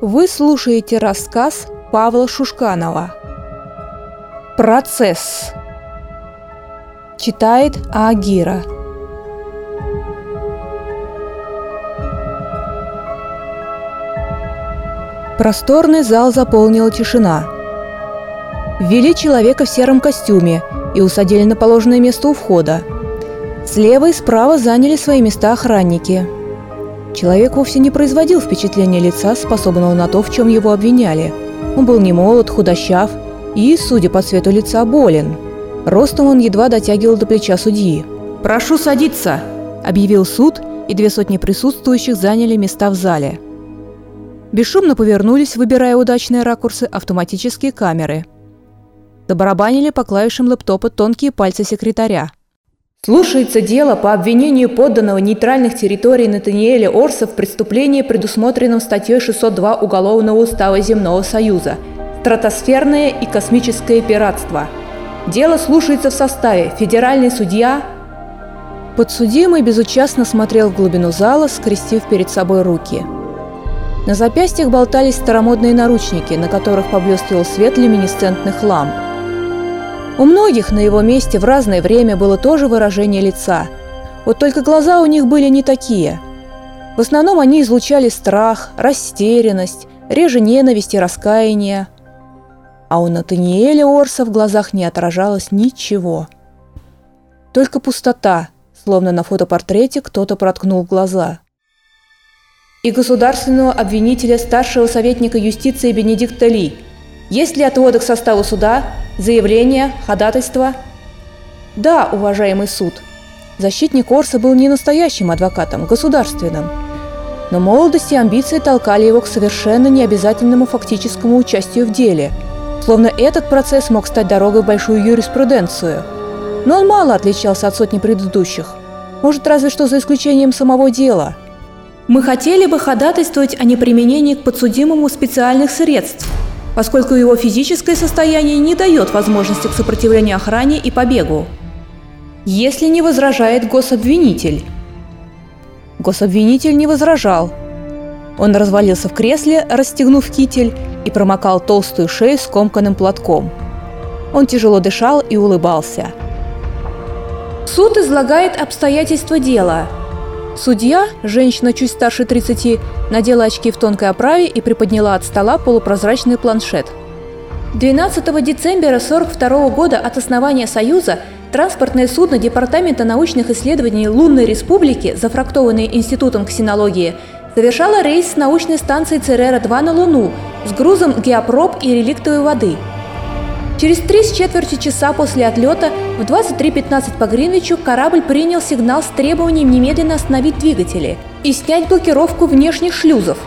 Вы слушаете рассказ Павла Шушканова «Процесс». Читает Агира. Просторный зал заполнила тишина. Ввели человека в сером костюме и усадили на положенное место у входа. Слева и справа заняли свои места охранники – Человек вовсе не производил впечатления лица, способного на то, в чем его обвиняли. Он был не молод, худощав и, судя по цвету лица, болен. Ростом он едва дотягивал до плеча судьи. «Прошу садиться!» – объявил суд, и две сотни присутствующих заняли места в зале. Бесшумно повернулись, выбирая удачные ракурсы, автоматические камеры. Добарабанили по клавишам лэптопа тонкие пальцы секретаря – Слушается дело по обвинению подданного нейтральных территорий Натаниэля Орса в преступлении, предусмотренном статьей 602 Уголовного устава Земного Союза «Стратосферное и космическое пиратство». Дело слушается в составе федеральный судья Подсудимый безучастно смотрел в глубину зала, скрестив перед собой руки. На запястьях болтались старомодные наручники, на которых поблескивал свет люминесцентных ламп – у многих на его месте в разное время было тоже выражение лица. Вот только глаза у них были не такие. В основном они излучали страх, растерянность, реже ненависть и раскаяние. А у Натаниэля Орса в глазах не отражалось ничего. Только пустота, словно на фотопортрете кто-то проткнул глаза. И государственного обвинителя старшего советника юстиции Бенедикта Ли. Есть ли отводы к составу суда Заявление, ходатайство? Да, уважаемый суд. Защитник Орса был не настоящим адвокатом, государственным. Но молодость и амбиции толкали его к совершенно необязательному фактическому участию в деле. Словно этот процесс мог стать дорогой в большую юриспруденцию. Но он мало отличался от сотни предыдущих. Может, разве что за исключением самого дела. Мы хотели бы ходатайствовать о неприменении к подсудимому специальных средств – поскольку его физическое состояние не дает возможности к сопротивлению охране и побегу. Если не возражает гособвинитель. Гособвинитель не возражал. Он развалился в кресле, расстегнув китель, и промокал толстую шею скомканным платком. Он тяжело дышал и улыбался. Суд излагает обстоятельства дела – Судья, женщина чуть старше 30, надела очки в тонкой оправе и приподняла от стола полупрозрачный планшет. 12 декабря 1942 года от основания Союза транспортное судно Департамента научных исследований Лунной Республики, зафрактованное Институтом ксенологии, совершало рейс с научной станции Церера-2 на Луну с грузом геопроб и реликтовой воды – Через три с четверти часа после отлета в 23.15 по Гринвичу корабль принял сигнал с требованием немедленно остановить двигатели и снять блокировку внешних шлюзов.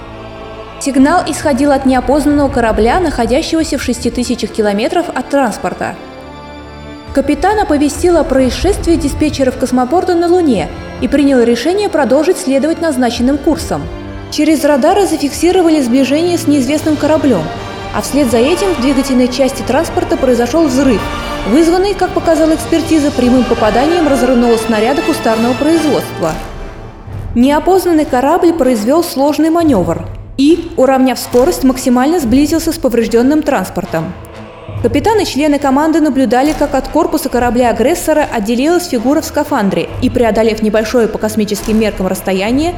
Сигнал исходил от неопознанного корабля, находящегося в 6000 километров от транспорта. Капитан оповестил о происшествии диспетчеров космопорта на Луне и принял решение продолжить следовать назначенным курсом. Через радары зафиксировали сближение с неизвестным кораблем – а вслед за этим в двигательной части транспорта произошел взрыв, вызванный, как показала экспертиза, прямым попаданием разрывного снаряда кустарного производства. Неопознанный корабль произвел сложный маневр и, уравняв скорость, максимально сблизился с поврежденным транспортом. Капитан и члены команды наблюдали, как от корпуса корабля-агрессора отделилась фигура в скафандре и, преодолев небольшое по космическим меркам расстояние,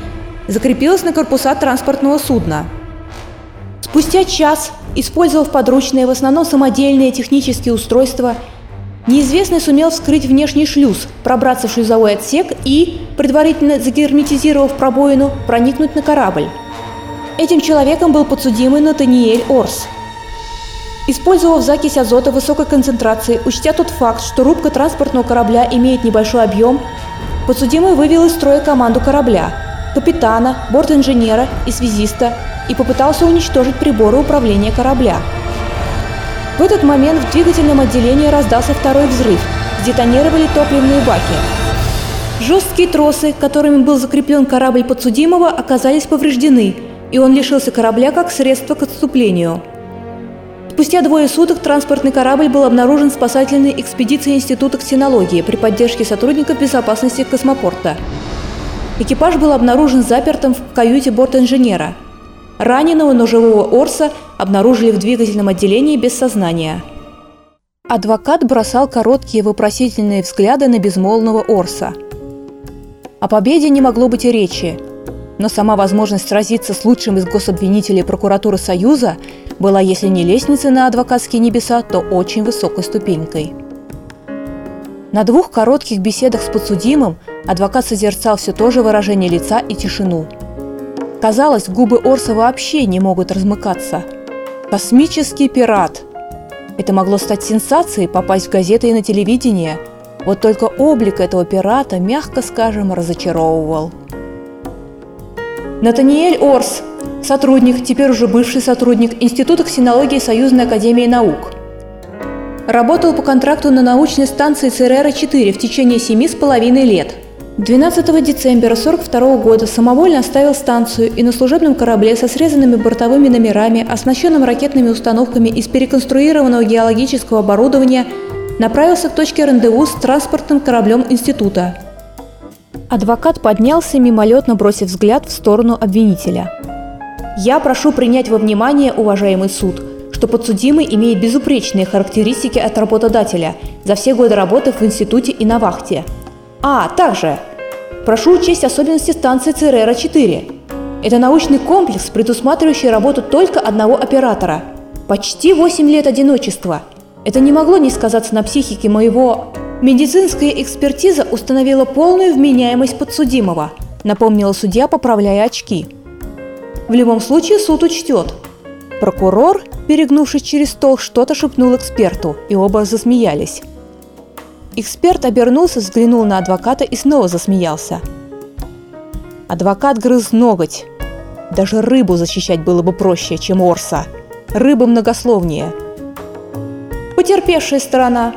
закрепилась на корпуса транспортного судна. Спустя час Использовав подручные, в основном самодельные технические устройства, неизвестный сумел вскрыть внешний шлюз, пробраться в шлюзовой отсек и, предварительно загерметизировав пробоину, проникнуть на корабль. Этим человеком был подсудимый Натаниэль Орс. Использовав закись азота высокой концентрации, учтя тот факт, что рубка транспортного корабля имеет небольшой объем, подсудимый вывел из строя команду корабля – капитана, борт-инженера и связиста и попытался уничтожить приборы управления корабля. В этот момент в двигательном отделении раздался второй взрыв, сдетонировали топливные баки. Жесткие тросы, которыми был закреплен корабль подсудимого, оказались повреждены, и он лишился корабля как средство к отступлению. Спустя двое суток транспортный корабль был обнаружен спасательной экспедицией Института ксенологии при поддержке сотрудников безопасности космопорта. Экипаж был обнаружен запертым в каюте борт-инженера – Раненого, но живого Орса обнаружили в двигательном отделении без сознания. Адвокат бросал короткие вопросительные взгляды на безмолвного Орса. О победе не могло быть и речи, но сама возможность сразиться с лучшим из гособвинителей прокуратуры Союза была, если не лестницей на адвокатские небеса, то очень высокой ступенькой. На двух коротких беседах с подсудимым адвокат созерцал все то же выражение лица и тишину. Казалось, губы Орса вообще не могут размыкаться. Космический пират. Это могло стать сенсацией, попасть в газеты и на телевидение. Вот только облик этого пирата, мягко скажем, разочаровывал. Натаниэль Орс, сотрудник, теперь уже бывший сотрудник Института ксенологии Союзной Академии Наук – Работал по контракту на научной станции ЦРР-4 в течение семи с половиной лет. 12 декабря 1942 года самовольно оставил станцию и на служебном корабле со срезанными бортовыми номерами, оснащенным ракетными установками из переконструированного геологического оборудования, направился к точке рандеву с транспортным кораблем института. Адвокат поднялся, мимолетно бросив взгляд в сторону обвинителя. «Я прошу принять во внимание, уважаемый суд, что подсудимый имеет безупречные характеристики от работодателя за все годы работы в институте и на вахте. А, также, прошу учесть особенности станции ЦРР-4. Это научный комплекс, предусматривающий работу только одного оператора. Почти 8 лет одиночества. Это не могло не сказаться на психике моего... Медицинская экспертиза установила полную вменяемость подсудимого, напомнила судья, поправляя очки. В любом случае суд учтет. Прокурор перегнувшись через стол, что-то шепнул эксперту, и оба засмеялись. Эксперт обернулся, взглянул на адвоката и снова засмеялся. Адвокат грыз ноготь. Даже рыбу защищать было бы проще, чем Орса. Рыба многословнее. Потерпевшая сторона.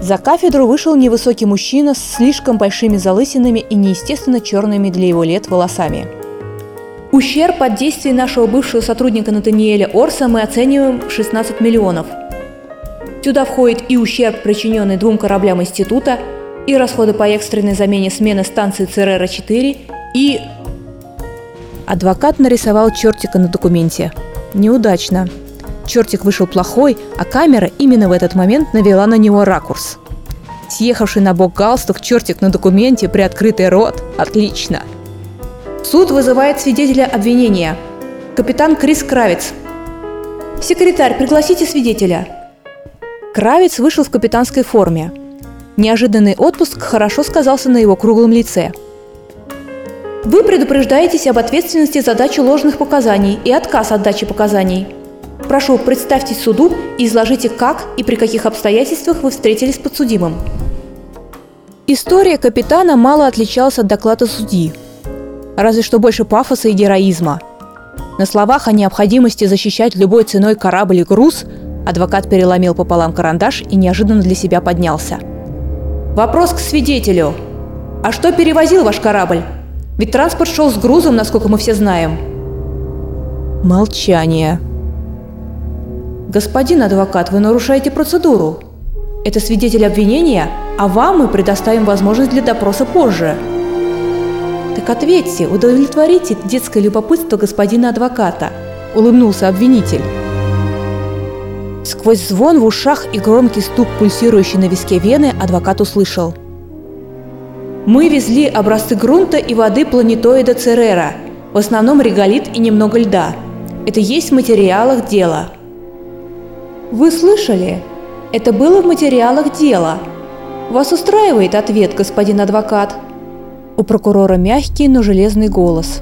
За кафедру вышел невысокий мужчина с слишком большими залысинами и неестественно черными для его лет волосами – Ущерб от действий нашего бывшего сотрудника Натаниэля Орса мы оцениваем в 16 миллионов. Сюда входит и ущерб, причиненный двум кораблям института, и расходы по экстренной замене смены станции ЦРР-4, и... Адвокат нарисовал чертика на документе. Неудачно. Чертик вышел плохой, а камера именно в этот момент навела на него ракурс. Съехавший на бок галстук чертик на документе, приоткрытый рот. Отлично. Суд вызывает свидетеля обвинения. Капитан Крис Кравец. Секретарь, пригласите свидетеля. Кравец вышел в капитанской форме. Неожиданный отпуск хорошо сказался на его круглом лице. Вы предупреждаетесь об ответственности за дачу ложных показаний и отказ от дачи показаний. Прошу, представьтесь суду и изложите, как и при каких обстоятельствах вы встретились с подсудимым. История капитана мало отличалась от доклада судьи разве что больше пафоса и героизма. На словах о необходимости защищать любой ценой корабль и груз адвокат переломил пополам карандаш и неожиданно для себя поднялся. Вопрос к свидетелю. А что перевозил ваш корабль? Ведь транспорт шел с грузом, насколько мы все знаем. Молчание. Господин адвокат, вы нарушаете процедуру. Это свидетель обвинения, а вам мы предоставим возможность для допроса позже. «Так ответьте, удовлетворите детское любопытство господина адвоката», – улыбнулся обвинитель. Сквозь звон в ушах и громкий стук, пульсирующий на виске вены, адвокат услышал. «Мы везли образцы грунта и воды планетоида Церера, в основном реголит и немного льда. Это есть в материалах дела». «Вы слышали? Это было в материалах дела. Вас устраивает ответ, господин адвокат?» У прокурора мягкий, но железный голос.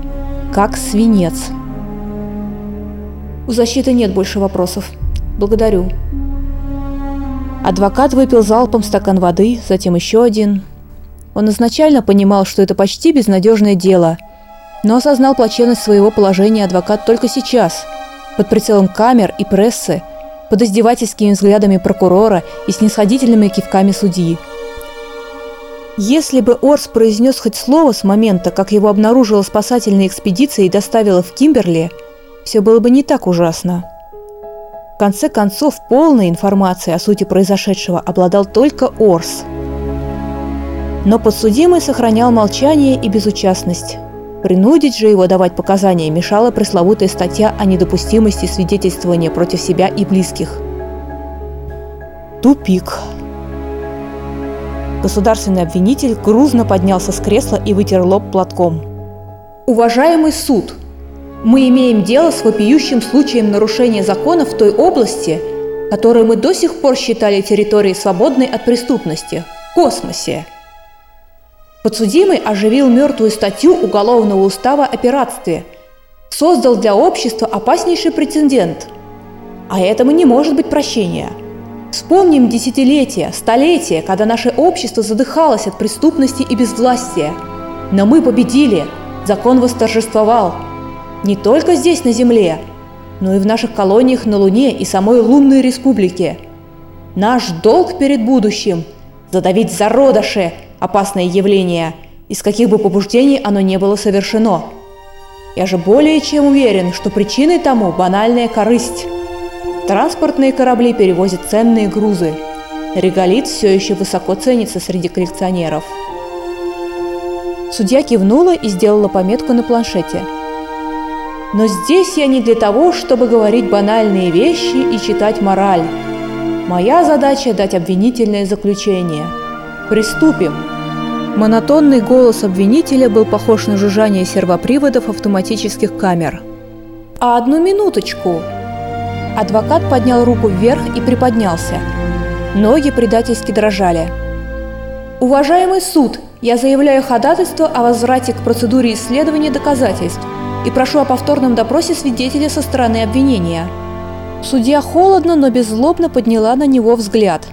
Как свинец. У защиты нет больше вопросов. Благодарю. Адвокат выпил залпом стакан воды, затем еще один. Он изначально понимал, что это почти безнадежное дело, но осознал плачевность своего положения адвокат только сейчас, под прицелом камер и прессы, под издевательскими взглядами прокурора и снисходительными кивками судьи. Если бы Орс произнес хоть слово с момента, как его обнаружила спасательная экспедиция и доставила в Кимберли, все было бы не так ужасно. В конце концов, полной информацией о сути произошедшего обладал только Орс. Но подсудимый сохранял молчание и безучастность. Принудить же его давать показания мешала пресловутая статья о недопустимости свидетельствования против себя и близких. Тупик. Государственный обвинитель грузно поднялся с кресла и вытер лоб платком. Уважаемый суд, мы имеем дело с вопиющим случаем нарушения закона в той области, которую мы до сих пор считали территорией свободной от преступности – космосе. Подсудимый оживил мертвую статью Уголовного устава о пиратстве, создал для общества опаснейший прецедент. А этому не может быть прощения. Вспомним десятилетия, столетия, когда наше общество задыхалось от преступности и безвластия. Но мы победили, закон восторжествовал. Не только здесь, на Земле, но и в наших колониях на Луне и самой лунной республике. Наш долг перед будущим – задавить зародыши опасное явление, из каких бы побуждений оно не было совершено. Я же более чем уверен, что причиной тому банальная корысть. Транспортные корабли перевозят ценные грузы. Реголит все еще высоко ценится среди коллекционеров. Судья кивнула и сделала пометку на планшете – но здесь я не для того, чтобы говорить банальные вещи и читать мораль. Моя задача – дать обвинительное заключение. Приступим. Монотонный голос обвинителя был похож на жужжание сервоприводов автоматических камер. «А одну минуточку!» Адвокат поднял руку вверх и приподнялся. Ноги предательски дрожали. «Уважаемый суд, я заявляю ходатайство о возврате к процедуре исследования доказательств и прошу о повторном допросе свидетеля со стороны обвинения». Судья холодно, но беззлобно подняла на него взгляд.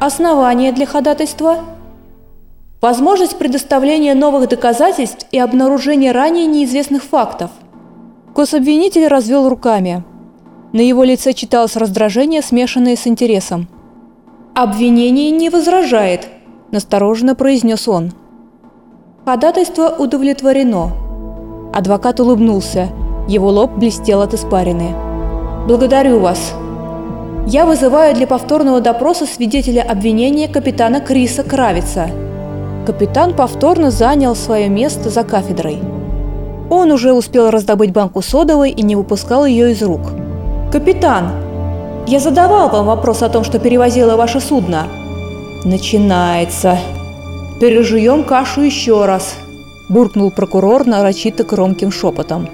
«Основание для ходатайства?» «Возможность предоставления новых доказательств и обнаружения ранее неизвестных фактов». Гособвинитель развел руками. На его лице читалось раздражение, смешанное с интересом. «Обвинение не возражает», – настороженно произнес он. Ходатайство удовлетворено. Адвокат улыбнулся. Его лоб блестел от испарины. «Благодарю вас. Я вызываю для повторного допроса свидетеля обвинения капитана Криса Кравица». Капитан повторно занял свое место за кафедрой. Он уже успел раздобыть банку содовой и не выпускал ее из рук. «Капитан, я задавал вам вопрос о том, что перевозило ваше судно». «Начинается. Пережуем кашу еще раз», – буркнул прокурор нарочито громким шепотом.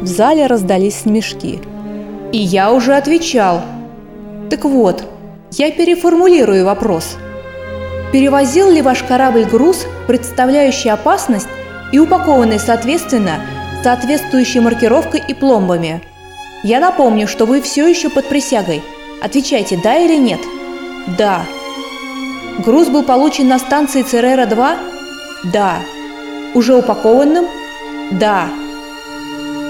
В зале раздались смешки. «И я уже отвечал. Так вот, я переформулирую вопрос. Перевозил ли ваш корабль груз, представляющий опасность и упакованный соответственно соответствующей маркировкой и пломбами? Я напомню, что вы все еще под присягой. Отвечайте, да или нет?» «Да». «Груз был получен на станции Церера-2?» «Да». Уже упакованным? Да.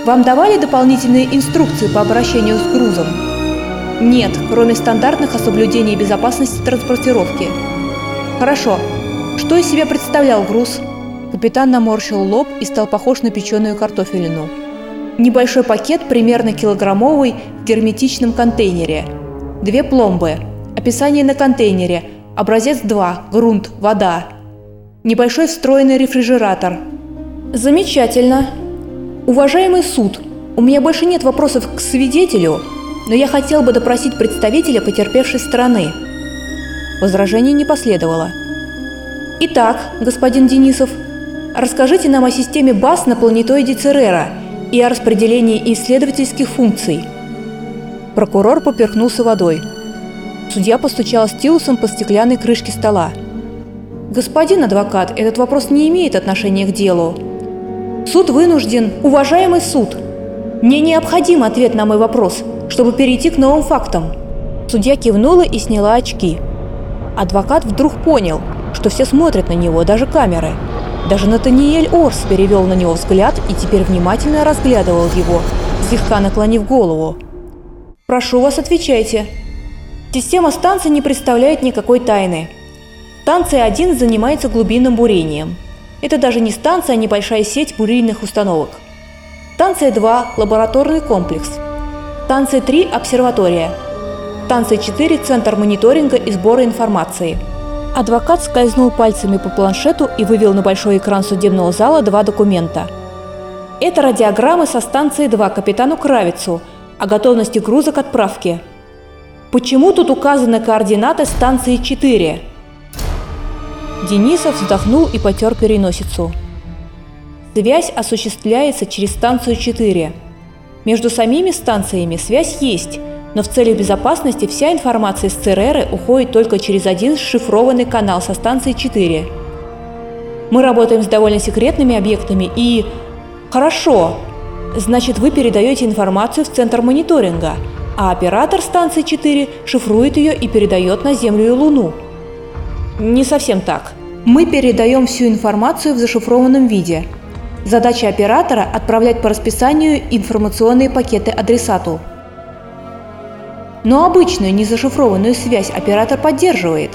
Вам давали дополнительные инструкции по обращению с грузом? Нет, кроме стандартных о соблюдении безопасности транспортировки. Хорошо. Что из себя представлял груз? Капитан наморщил лоб и стал похож на печеную картофелину. Небольшой пакет, примерно килограммовый, в герметичном контейнере. Две пломбы. Описание на контейнере. Образец 2. Грунт. Вода. Небольшой встроенный рефрижератор. Замечательно. Уважаемый суд, у меня больше нет вопросов к свидетелю, но я хотел бы допросить представителя потерпевшей стороны. Возражений не последовало. Итак, господин Денисов, расскажите нам о системе БАС на планетоиде Церера и о распределении исследовательских функций. Прокурор поперхнулся водой. Судья постучал стилусом по стеклянной крышке стола. Господин адвокат, этот вопрос не имеет отношения к делу. Суд вынужден, уважаемый суд. Мне необходим ответ на мой вопрос, чтобы перейти к новым фактам. Судья кивнула и сняла очки. Адвокат вдруг понял, что все смотрят на него, даже камеры. Даже Натаниэль Орс перевел на него взгляд и теперь внимательно разглядывал его, слегка наклонив голову. «Прошу вас, отвечайте. Система станции не представляет никакой тайны. Станция 1 занимается глубинным бурением. Это даже не станция, а небольшая сеть бурильных установок. Станция 2 – лабораторный комплекс. Станция 3 – обсерватория. Станция 4 – центр мониторинга и сбора информации. Адвокат скользнул пальцами по планшету и вывел на большой экран судебного зала два документа. Это радиограммы со станции 2 капитану Кравицу о готовности груза к отправке. Почему тут указаны координаты станции 4? Денисов вздохнул и потер переносицу. Связь осуществляется через станцию 4. Между самими станциями связь есть, но в целях безопасности вся информация из ЦРР уходит только через один шифрованный канал со станции 4. Мы работаем с довольно секретными объектами и... Хорошо, значит вы передаете информацию в центр мониторинга, а оператор станции 4 шифрует ее и передает на Землю и Луну. Не совсем так. Мы передаем всю информацию в зашифрованном виде. Задача оператора – отправлять по расписанию информационные пакеты адресату – но обычную незашифрованную связь оператор поддерживает,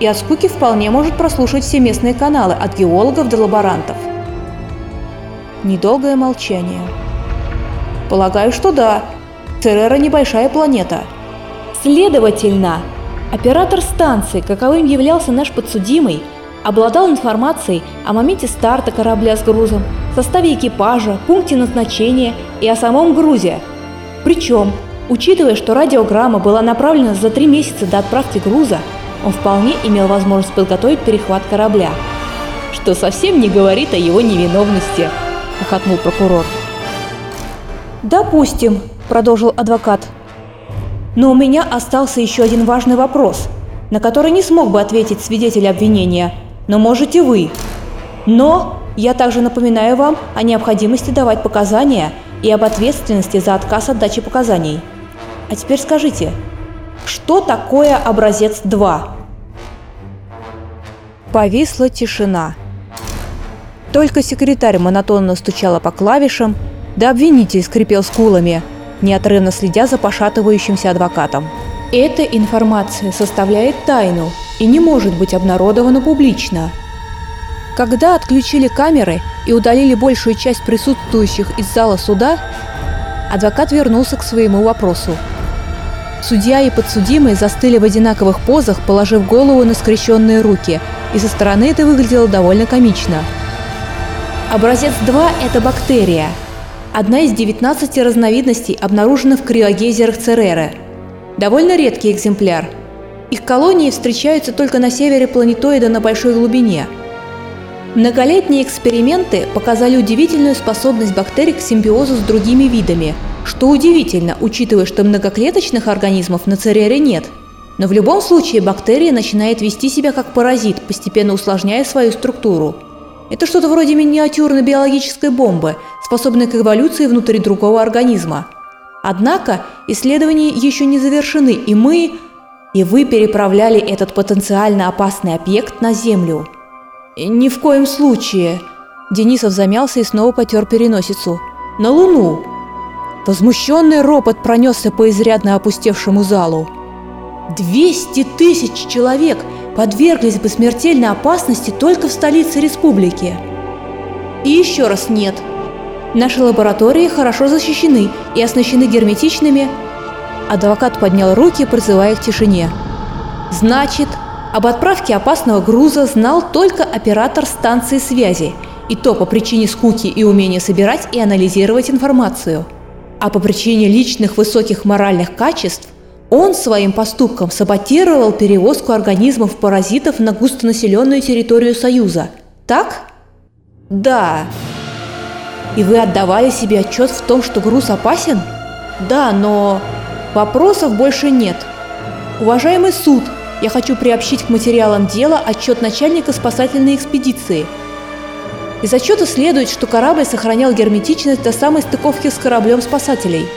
и от скуки вполне может прослушать все местные каналы от геологов до лаборантов. Недолгое молчание. Полагаю, что да. Церера небольшая планета. Следовательно, оператор станции, каковым являлся наш подсудимый, обладал информацией о моменте старта корабля с грузом, составе экипажа, пункте назначения и о самом грузе. Причем Учитывая, что радиограмма была направлена за три месяца до отправки груза, он вполне имел возможность подготовить перехват корабля. Что совсем не говорит о его невиновности, хохотнул прокурор. «Допустим», – продолжил адвокат. «Но у меня остался еще один важный вопрос, на который не смог бы ответить свидетель обвинения, но можете вы. Но я также напоминаю вам о необходимости давать показания и об ответственности за отказ от дачи показаний. А теперь скажите, что такое образец 2? Повисла тишина. Только секретарь монотонно стучала по клавишам, да обвинитель скрипел скулами, неотрывно следя за пошатывающимся адвокатом. Эта информация составляет тайну и не может быть обнародована публично. Когда отключили камеры и удалили большую часть присутствующих из зала суда, адвокат вернулся к своему вопросу – Судья и подсудимый застыли в одинаковых позах, положив голову на скрещенные руки, и со стороны это выглядело довольно комично. Образец 2 – это бактерия. Одна из 19 разновидностей обнаружена в криогейзерах Цереры. Довольно редкий экземпляр. Их колонии встречаются только на севере планетоида на большой глубине. Многолетние эксперименты показали удивительную способность бактерий к симбиозу с другими видами – что удивительно, учитывая, что многоклеточных организмов на Церере нет. Но в любом случае бактерия начинает вести себя как паразит, постепенно усложняя свою структуру. Это что-то вроде миниатюрной биологической бомбы, способной к эволюции внутри другого организма. Однако исследования еще не завершены, и мы... И вы переправляли этот потенциально опасный объект на Землю. Ни в коем случае. Денисов замялся и снова потер переносицу. На Луну. Возмущенный ропот пронесся по изрядно опустевшему залу. Двести тысяч человек подверглись бы смертельной опасности только в столице республики. И еще раз нет. Наши лаборатории хорошо защищены и оснащены герметичными... Адвокат поднял руки, призывая к тишине. Значит, об отправке опасного груза знал только оператор станции связи, и то по причине скуки и умения собирать и анализировать информацию – а по причине личных высоких моральных качеств он своим поступком саботировал перевозку организмов-паразитов на густонаселенную территорию Союза. Так? Да. И вы отдавали себе отчет в том, что груз опасен? Да, но вопросов больше нет. Уважаемый суд, я хочу приобщить к материалам дела отчет начальника спасательной экспедиции – из отчета следует, что корабль сохранял герметичность до самой стыковки с кораблем спасателей.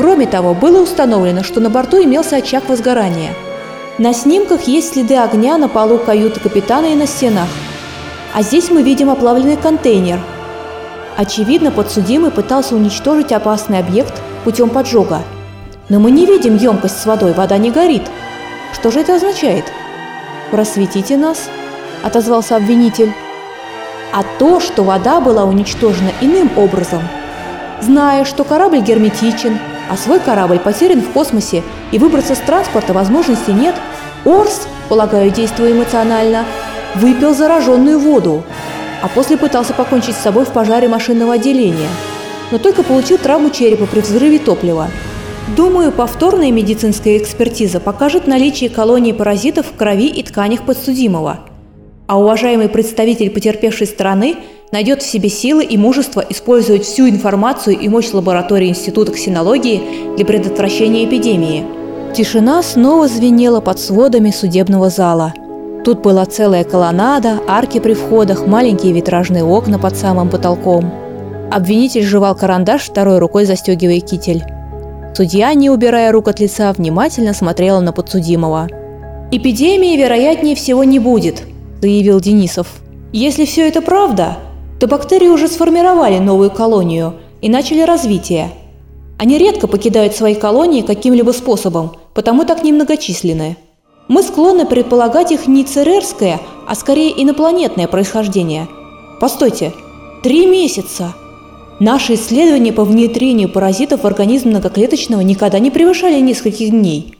Кроме того, было установлено, что на борту имелся очаг возгорания. На снимках есть следы огня на полу каюты капитана и на стенах. А здесь мы видим оплавленный контейнер. Очевидно, подсудимый пытался уничтожить опасный объект путем поджога. Но мы не видим емкость с водой, вода не горит. Что же это означает? «Просветите нас», – отозвался обвинитель а то, что вода была уничтожена иным образом. Зная, что корабль герметичен, а свой корабль потерян в космосе и выбраться с транспорта возможности нет, Орс, полагаю, действуя эмоционально, выпил зараженную воду, а после пытался покончить с собой в пожаре машинного отделения, но только получил травму черепа при взрыве топлива. Думаю, повторная медицинская экспертиза покажет наличие колонии паразитов в крови и тканях подсудимого. А уважаемый представитель потерпевшей стороны найдет в себе силы и мужество использовать всю информацию и мощь лаборатории Института ксенологии для предотвращения эпидемии. Тишина снова звенела под сводами судебного зала. Тут была целая колоннада, арки при входах, маленькие витражные окна под самым потолком. Обвинитель жевал карандаш, второй рукой застегивая китель. Судья, не убирая рук от лица, внимательно смотрела на подсудимого. «Эпидемии, вероятнее всего, не будет», – заявил Денисов. «Если все это правда, то бактерии уже сформировали новую колонию и начали развитие. Они редко покидают свои колонии каким-либо способом, потому так немногочисленны. Мы склонны предполагать их не церерское, а скорее инопланетное происхождение. Постойте, три месяца! Наши исследования по внедрению паразитов в организм многоклеточного никогда не превышали нескольких дней.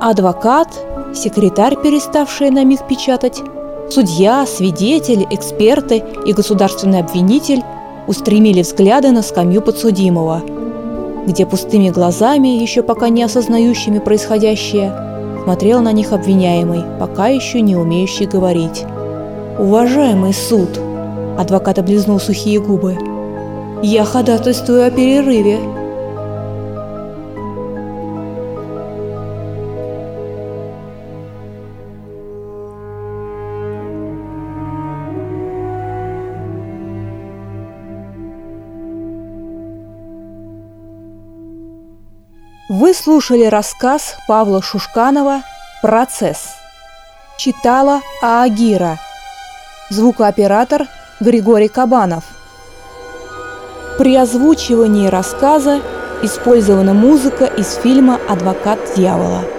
Адвокат, секретарь, переставший на миг печатать, судья, свидетель, эксперты и государственный обвинитель устремили взгляды на скамью подсудимого, где пустыми глазами, еще пока не осознающими происходящее, смотрел на них обвиняемый, пока еще не умеющий говорить. «Уважаемый суд!» – адвокат облизнул сухие губы. «Я ходатайствую о перерыве!» Вы слушали рассказ Павла Шушканова «Процесс». Читала Аагира – Звукооператор Григорий Кабанов. При озвучивании рассказа использована музыка из фильма «Адвокат дьявола».